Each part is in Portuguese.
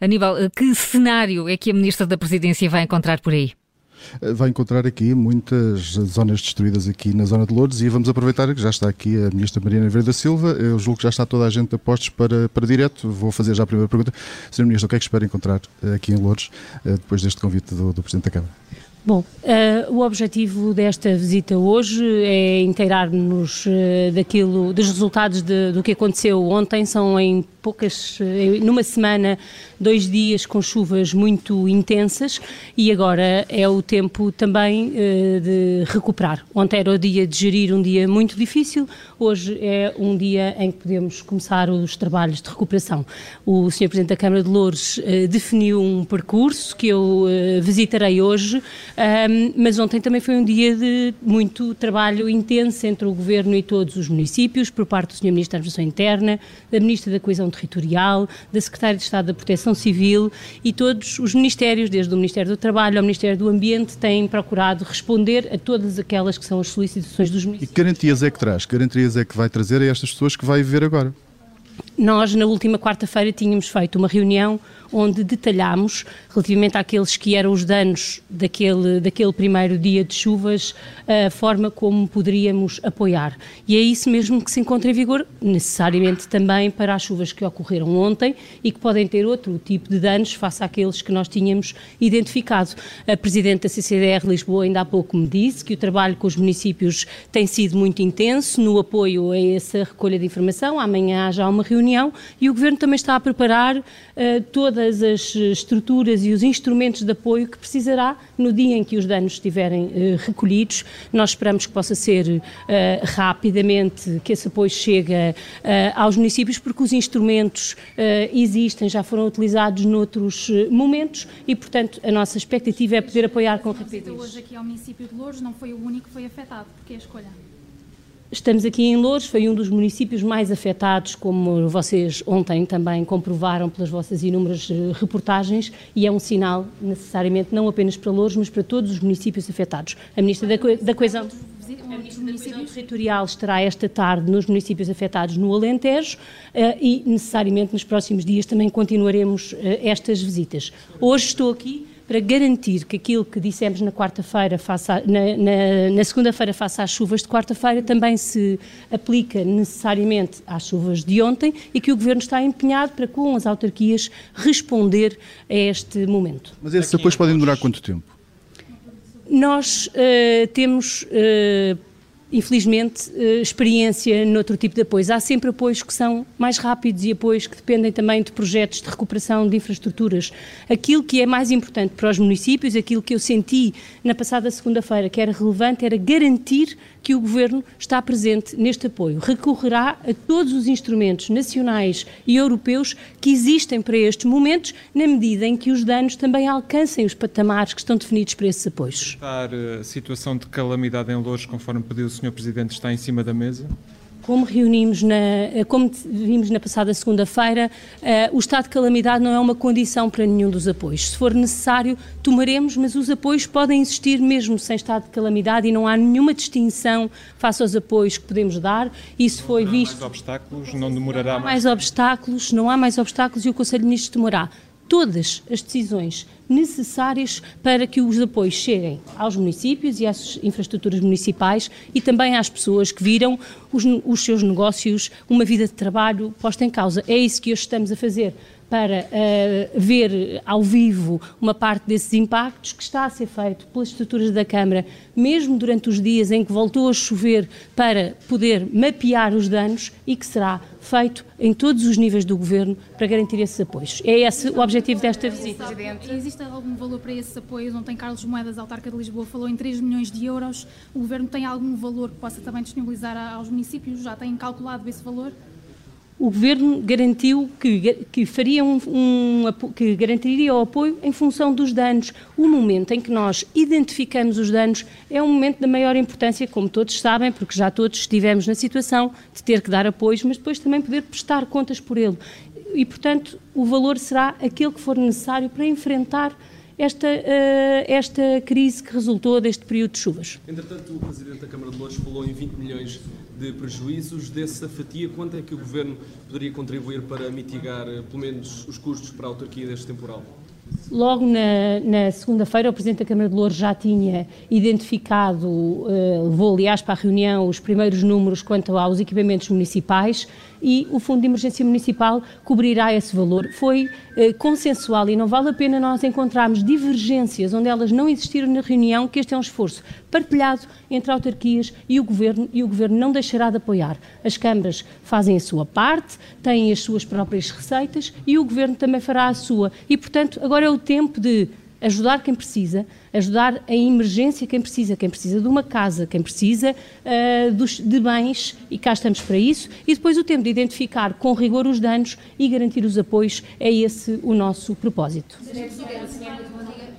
Aníbal, que cenário é que a Ministra da Presidência vai encontrar por aí? Eh, vai encontrar aqui muitas zonas destruídas aqui na zona de Lourdes e vamos aproveitar que já está aqui a Ministra Mariana Verde Silva. Eu julgo que já está toda a gente a postos para, para direto. Vou fazer já a primeira pergunta. Sr. Ministro, o que é que espera encontrar eh, aqui em Lourdes eh, depois deste convite do, do Presidente da Câmara? Bom, uh, o objetivo desta visita hoje é inteirar-nos uh, daquilo, dos resultados de, do que aconteceu ontem. São em poucas, numa semana, dois dias com chuvas muito intensas e agora é o tempo também uh, de recuperar. Ontem era o dia de gerir um dia muito difícil, hoje é um dia em que podemos começar os trabalhos de recuperação. O Sr. Presidente da Câmara de Louros uh, definiu um percurso que eu uh, visitarei hoje, um, mas ontem também foi um dia de muito trabalho intenso entre o Governo e todos os municípios, por parte do Sr. Ministro da Administração Interna, da Ministra da Coesão Territorial, da Secretária de Estado da Proteção Civil e todos os ministérios, desde o Ministério do Trabalho ao Ministério do Ambiente, têm procurado responder a todas aquelas que são as solicitações dos municípios. E que garantias é que traz? Que garantias é que vai trazer a estas pessoas que vai ver agora? Nós, na última quarta-feira, tínhamos feito uma reunião onde detalhámos, relativamente àqueles que eram os danos daquele, daquele primeiro dia de chuvas, a forma como poderíamos apoiar. E é isso mesmo que se encontra em vigor, necessariamente também para as chuvas que ocorreram ontem e que podem ter outro tipo de danos face àqueles que nós tínhamos identificado. A Presidente da CCDR Lisboa ainda há pouco me disse que o trabalho com os municípios tem sido muito intenso no apoio a essa recolha de informação. Amanhã há já uma reunião e o Governo também está a preparar uh, toda todas as estruturas e os instrumentos de apoio que precisará no dia em que os danos estiverem uh, recolhidos. Nós esperamos que possa ser uh, rapidamente, que esse apoio chegue uh, aos municípios, porque os instrumentos existem, já foram utilizados noutros momentos e, portanto, a nossa expectativa é poder apoiar com rapidez. Hoje aqui ao município de Louros não foi o único que foi afetado, porque é a escolha? Estamos aqui em Louros, foi um dos municípios mais afetados, como vocês ontem também comprovaram pelas vossas inúmeras eh, reportagens, e é um sinal necessariamente não apenas para Louros, mas para todos os municípios afetados. A Ministra da, Co da Coesão. A Ministra da Coesão Territorial estará esta tarde nos municípios afetados no Alentejo uh, e, necessariamente, nos próximos dias também continuaremos uh, estas visitas. Hoje estou aqui para garantir que aquilo que dissemos na quarta-feira, na, na, na segunda-feira, face às chuvas de quarta-feira, também se aplica necessariamente às chuvas de ontem e que o Governo está empenhado para, com as autarquias, responder a este momento. Mas esses apoios podem durar quanto tempo? Nós uh, temos. Uh, infelizmente, eh, experiência noutro tipo de apoios. Há sempre apoios que são mais rápidos e apoios que dependem também de projetos de recuperação de infraestruturas. Aquilo que é mais importante para os municípios, aquilo que eu senti na passada segunda-feira que era relevante, era garantir que o Governo está presente neste apoio. Recorrerá a todos os instrumentos nacionais e europeus que existem para estes momentos, na medida em que os danos também alcancem os patamares que estão definidos para esses apoios. A eh, situação de calamidade em Louros, conforme pediu o Sr. Presidente, está em cima da mesa? Como reunimos na, como vimos na passada segunda-feira, uh, o estado de calamidade não é uma condição para nenhum dos apoios. Se for necessário, tomaremos, mas os apoios podem existir mesmo sem estado de calamidade e não há nenhuma distinção face aos apoios que podemos dar. Isso foi não visto. Mais obstáculos, não demorará não há mais. mais obstáculos, não há mais obstáculos e o Conselho de Ministros tomará todas as decisões necessárias para que os apoios cheguem aos municípios e às infraestruturas municipais e também às pessoas que viram os, os seus negócios, uma vida de trabalho posta em causa. É isso que hoje estamos a fazer para uh, ver ao vivo uma parte desses impactos que está a ser feito pelas estruturas da Câmara, mesmo durante os dias em que voltou a chover, para poder mapear os danos e que será feito em todos os níveis do Governo para garantir esses apoios. É esse o objetivo desta visita. Presidente. Existe algum valor para esses apoios? Ontem Carlos Moedas, autarca de Lisboa, falou em 3 milhões de euros. O Governo tem algum valor que possa também disponibilizar aos municípios? Já tem calculado esse valor? O governo garantiu que, que faria um, um, que garantiria o apoio em função dos danos. O momento em que nós identificamos os danos é um momento da maior importância, como todos sabem, porque já todos estivemos na situação de ter que dar apoios, mas depois também poder prestar contas por ele. E, portanto, o valor será aquele que for necessário para enfrentar esta, uh, esta crise que resultou deste período de chuvas. Entretanto, o Presidente da Câmara de Louros falou em 20 milhões de prejuízos. Dessa fatia, quanto é que o Governo poderia contribuir para mitigar, pelo menos, os custos para a autarquia deste temporal? Logo na, na segunda-feira, o Presidente da Câmara de Louros já tinha identificado, uh, levou aliás para a reunião os primeiros números quanto aos equipamentos municipais e o Fundo de Emergência Municipal cobrirá esse valor. Foi uh, consensual e não vale a pena nós encontrarmos divergências onde elas não existiram na reunião, que este é um esforço partilhado entre autarquias e o Governo e o Governo não deixará de apoiar. As câmaras fazem a sua parte, têm as suas próprias receitas e o Governo também fará a sua. E, portanto, agora é o tempo de ajudar quem precisa, ajudar em emergência quem precisa, quem precisa de uma casa, quem precisa uh, dos, de bens, e cá estamos para isso, e depois o tempo de identificar com rigor os danos e garantir os apoios, é esse o nosso propósito.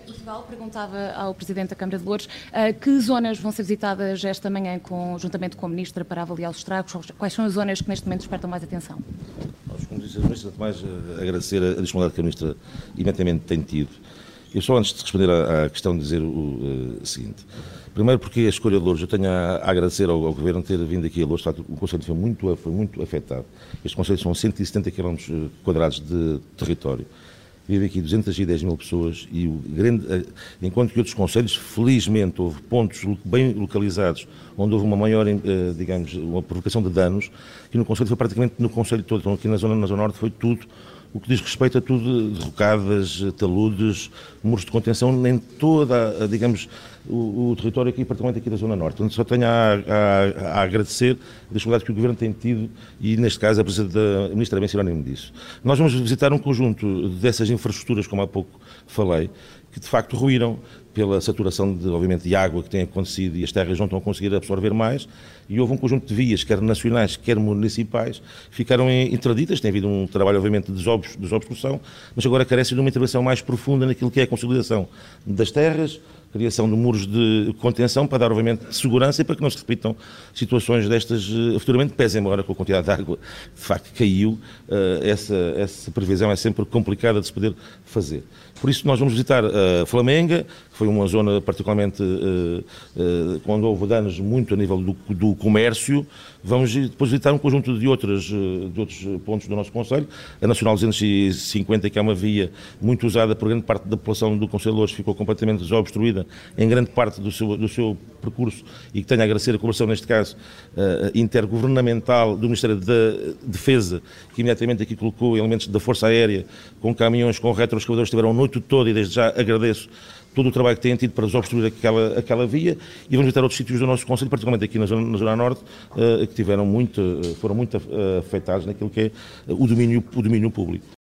Portugal perguntava ao Presidente da Câmara de Louros uh, que zonas vão ser visitadas esta manhã com, juntamente com a Ministra para avaliar os estragos, quais são as zonas que neste momento despertam mais atenção? Nós, como disse a Ministra, mais agradecer a disponibilidade que a Ministra imediatamente tem tido eu só antes de responder à, questão dizer o uh, seguinte. Primeiro porque a escolha de Louros, eu tenho a, agradecer ao, ao, Governo ter vindo aqui a Louros, o Conselho foi muito, foi muito afetado. Este Conselho são 170 km eh, quadrados de território. Vive aqui 210 mil pessoas e o grande, eh, enquanto que outros conselhos, felizmente, houve pontos bem localizados onde houve uma maior, digamos, uma provocação de danos, e no Conselho foi praticamente no Conselho todo. Então aqui na zona, na zona Norte foi tudo o que diz respeito a tudo, derrocadas, taludes, muros de contenção, nem toda, digamos, o, o, território aqui, particularmente aqui da Zona Norte. Portanto, só tenho a, a, a agradecer a disponibilidade que o Governo tem tido e, neste caso, a Presidente da Ministra bem sinónimo disso. Nós vamos visitar um conjunto dessas infraestruturas, como há pouco falei, que de facto ruíram pela saturação, de, obviamente, de água que tem acontecido e as terras não estão a conseguir absorver mais, e houve um conjunto de vias, quer nacionais, quer municipais, ficaram interditas, tem havido um trabalho, obviamente, de desobstrução, mas agora carece de uma intervenção mais profunda naquilo que é a consolidação das terras, criação de muros de contenção para dar, obviamente, segurança e para que não se repitam situações destas uh, futuramente, pese embora com a quantidade de água de facto caiu, uh, essa, essa previsão é sempre complicada de se poder fazer. Por isso nós vamos visitar a Flamenga, que foi uma zona particularmente quando houve danos muito a nível do, do, comércio. Vamos depois visitar um conjunto de, outras, de outros pontos do nosso Conselho. A Nacional 250, que é uma via muito usada por grande parte da população do Conselho Louros, ficou completamente desobstruída em grande parte do seu, do seu percurso e que tenho a agradecer a colaboração, neste caso, uh, intergovernamental do Ministério da Defesa, que imediatamente aqui colocou elementos da Força Aérea com caminhões, com retroescavadores, estiveram a noite toda e desde já agradeço todo o trabalho que têm tido para desobstruir aquela, aquela via e vamos visitar outros sítios do nosso Conselho, particularmente aqui na Zona, na zona Norte, uh, que tiveram muito, foram muito afetados naquilo que é o domínio, o domínio público.